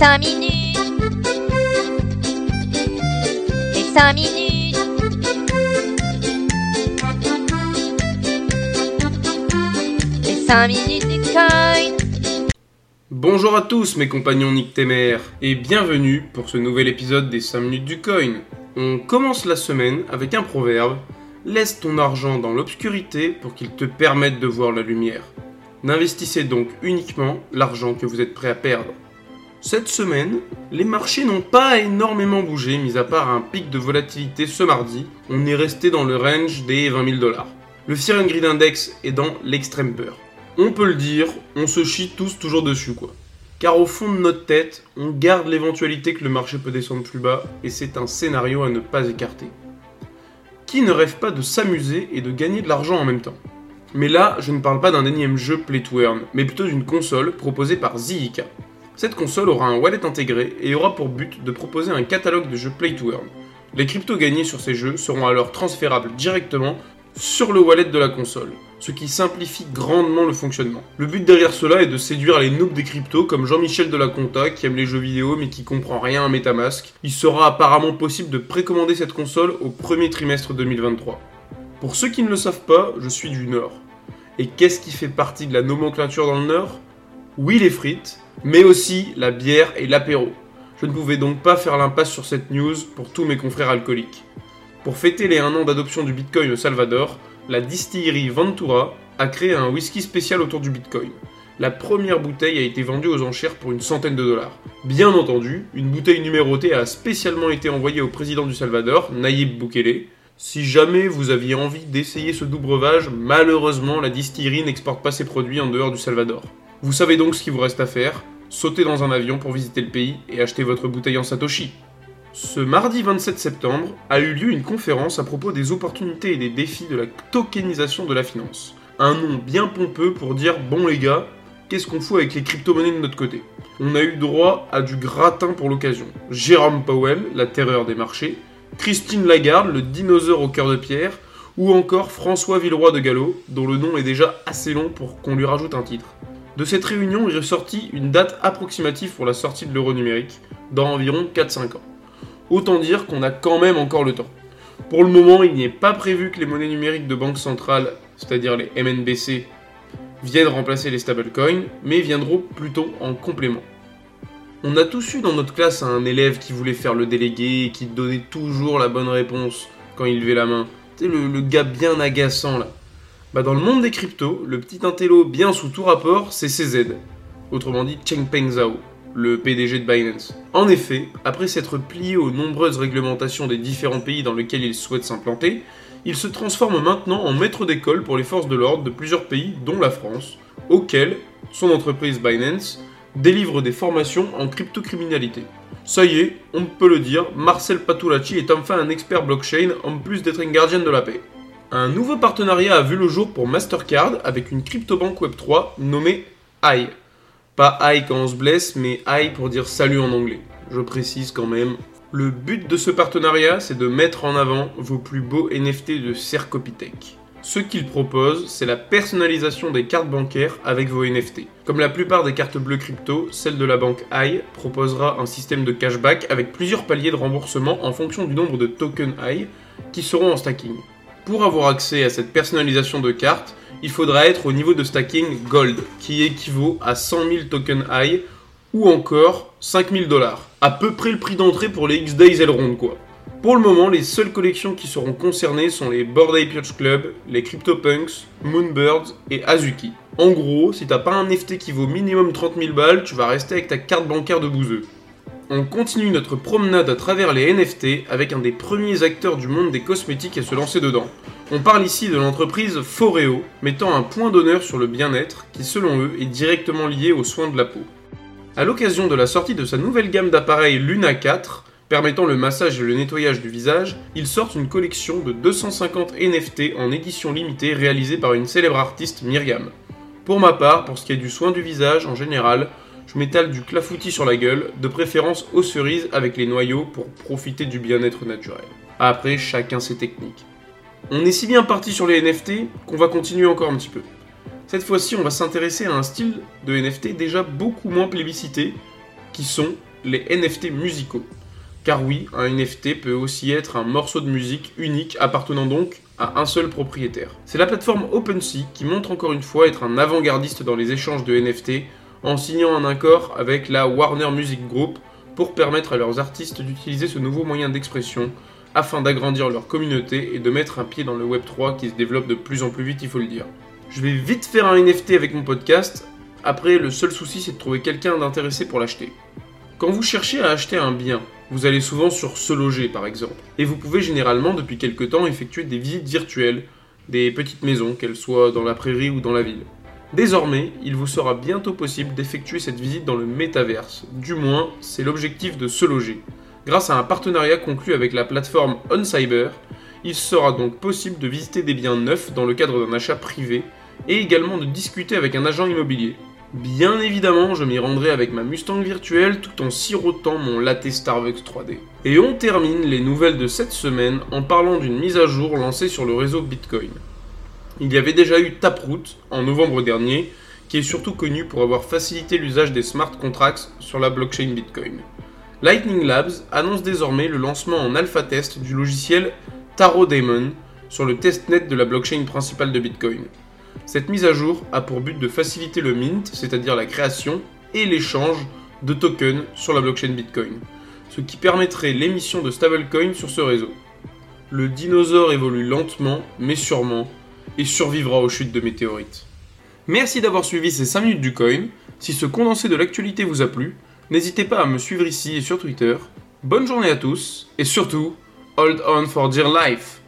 5 minutes. Les 5 minutes. Les 5 minutes du coin. Bonjour à tous mes compagnons nictémères et bienvenue pour ce nouvel épisode des 5 minutes du coin. On commence la semaine avec un proverbe Laisse ton argent dans l'obscurité pour qu'il te permette de voir la lumière. N'investissez donc uniquement l'argent que vous êtes prêt à perdre. Cette semaine, les marchés n'ont pas énormément bougé, mis à part un pic de volatilité ce mardi. On est resté dans le range des 20 000 dollars. Le Fear and Greed Index est dans l'extrême peur. On peut le dire, on se chie tous toujours dessus quoi. Car au fond de notre tête, on garde l'éventualité que le marché peut descendre plus bas, et c'est un scénario à ne pas écarter. Qui ne rêve pas de s'amuser et de gagner de l'argent en même temps? Mais là, je ne parle pas d'un énième jeu Play to mais plutôt d'une console proposée par Zika. Cette console aura un wallet intégré et aura pour but de proposer un catalogue de jeux Play to Earn. Les cryptos gagnés sur ces jeux seront alors transférables directement sur le wallet de la console, ce qui simplifie grandement le fonctionnement. Le but derrière cela est de séduire les noobs des cryptos comme Jean-Michel de la Conta qui aime les jeux vidéo mais qui comprend rien à Metamask. Il sera apparemment possible de précommander cette console au premier trimestre 2023. Pour ceux qui ne le savent pas, je suis du Nord. Et qu'est-ce qui fait partie de la nomenclature dans le Nord? Oui les frites, mais aussi la bière et l'apéro. Je ne pouvais donc pas faire l'impasse sur cette news pour tous mes confrères alcooliques. Pour fêter les 1 an d'adoption du Bitcoin au Salvador, la distillerie Ventura a créé un whisky spécial autour du Bitcoin. La première bouteille a été vendue aux enchères pour une centaine de dollars. Bien entendu, une bouteille numérotée a spécialement été envoyée au président du Salvador, Nayib Bukele. Si jamais vous aviez envie d'essayer ce doux breuvage, malheureusement la distillerie n'exporte pas ses produits en dehors du Salvador. Vous savez donc ce qu'il vous reste à faire, sauter dans un avion pour visiter le pays et acheter votre bouteille en Satoshi. Ce mardi 27 septembre a eu lieu une conférence à propos des opportunités et des défis de la tokenisation de la finance. Un nom bien pompeux pour dire bon les gars, qu'est-ce qu'on fout avec les crypto-monnaies de notre côté? On a eu droit à du gratin pour l'occasion. Jérôme Powell, la terreur des marchés, Christine Lagarde, le dinosaure au cœur de pierre, ou encore François Villeroy de Gallo, dont le nom est déjà assez long pour qu'on lui rajoute un titre. De cette réunion est ressortie une date approximative pour la sortie de l'euro numérique, dans environ 4-5 ans. Autant dire qu'on a quand même encore le temps. Pour le moment, il n'est pas prévu que les monnaies numériques de banque centrale, c'est-à-dire les MNBC, viennent remplacer les stablecoins, mais viendront plutôt en complément. On a tous eu dans notre classe un élève qui voulait faire le délégué et qui donnait toujours la bonne réponse quand il levait la main. Le, le gars bien agaçant là. Bah dans le monde des cryptos, le petit intello bien sous tout rapport, c'est CZ. Autrement dit Chengpeng Zhao, le PDG de Binance. En effet, après s'être plié aux nombreuses réglementations des différents pays dans lesquels il souhaite s'implanter, il se transforme maintenant en maître d'école pour les forces de l'ordre de plusieurs pays, dont la France, auxquels son entreprise Binance délivre des formations en cryptocriminalité. Ça y est, on peut le dire, Marcel Patulacci est enfin un expert blockchain en plus d'être un gardien de la paix. Un nouveau partenariat a vu le jour pour Mastercard avec une cryptobanque Web3 nommée AI. Pas AI quand on se blesse, mais AI pour dire salut en anglais. Je précise quand même. Le but de ce partenariat, c'est de mettre en avant vos plus beaux NFT de Cercopithèque. Ce qu'il propose, c'est la personnalisation des cartes bancaires avec vos NFT. Comme la plupart des cartes bleues crypto, celle de la banque AI proposera un système de cashback avec plusieurs paliers de remboursement en fonction du nombre de tokens AI qui seront en stacking. Pour avoir accès à cette personnalisation de cartes, il faudra être au niveau de stacking Gold, qui équivaut à 100 000 tokens AI ou encore 5000 dollars. À peu près le prix d'entrée pour les X-Days Elrond quoi. Pour le moment, les seules collections qui seront concernées sont les Bored Ape Club, les CryptoPunks, Moonbirds et Azuki. En gros, si t'as pas un NFT qui vaut minimum 30 000 balles, tu vas rester avec ta carte bancaire de bouseux. On continue notre promenade à travers les NFT avec un des premiers acteurs du monde des cosmétiques à se lancer dedans. On parle ici de l'entreprise Foreo, mettant un point d'honneur sur le bien-être qui, selon eux, est directement lié aux soins de la peau. À l'occasion de la sortie de sa nouvelle gamme d'appareils Luna 4, permettant le massage et le nettoyage du visage, ils sortent une collection de 250 NFT en édition limitée réalisée par une célèbre artiste Myriam. Pour ma part, pour ce qui est du soin du visage en général, je m'étale du clafoutis sur la gueule, de préférence aux cerises avec les noyaux pour profiter du bien-être naturel. Après, chacun ses techniques. On est si bien parti sur les NFT qu'on va continuer encore un petit peu. Cette fois-ci, on va s'intéresser à un style de NFT déjà beaucoup moins plébiscité, qui sont les NFT musicaux. Car oui, un NFT peut aussi être un morceau de musique unique appartenant donc à un seul propriétaire. C'est la plateforme OpenSea qui montre encore une fois être un avant-gardiste dans les échanges de NFT en signant un accord avec la Warner Music Group pour permettre à leurs artistes d'utiliser ce nouveau moyen d'expression afin d'agrandir leur communauté et de mettre un pied dans le Web3 qui se développe de plus en plus vite, il faut le dire. Je vais vite faire un NFT avec mon podcast, après le seul souci c'est de trouver quelqu'un d'intéressé pour l'acheter. Quand vous cherchez à acheter un bien, vous allez souvent sur Se Loger par exemple, et vous pouvez généralement depuis quelque temps effectuer des visites virtuelles, des petites maisons, qu'elles soient dans la prairie ou dans la ville. Désormais, il vous sera bientôt possible d'effectuer cette visite dans le métaverse. Du moins, c'est l'objectif de Se Loger. Grâce à un partenariat conclu avec la plateforme OnCyber, il sera donc possible de visiter des biens neufs dans le cadre d'un achat privé et également de discuter avec un agent immobilier. Bien évidemment, je m'y rendrai avec ma Mustang virtuelle tout en sirotant mon latte Starbucks 3D. Et on termine les nouvelles de cette semaine en parlant d'une mise à jour lancée sur le réseau Bitcoin. Il y avait déjà eu Taproot en novembre dernier, qui est surtout connu pour avoir facilité l'usage des smart contracts sur la blockchain Bitcoin. Lightning Labs annonce désormais le lancement en alpha test du logiciel Taro Daemon sur le testnet de la blockchain principale de Bitcoin. Cette mise à jour a pour but de faciliter le mint, c'est-à-dire la création et l'échange de tokens sur la blockchain Bitcoin, ce qui permettrait l'émission de stablecoins sur ce réseau. Le dinosaure évolue lentement mais sûrement et survivra aux chutes de météorites. Merci d'avoir suivi ces 5 minutes du coin. Si ce condensé de l'actualité vous a plu, n'hésitez pas à me suivre ici et sur Twitter. Bonne journée à tous et surtout, hold on for dear life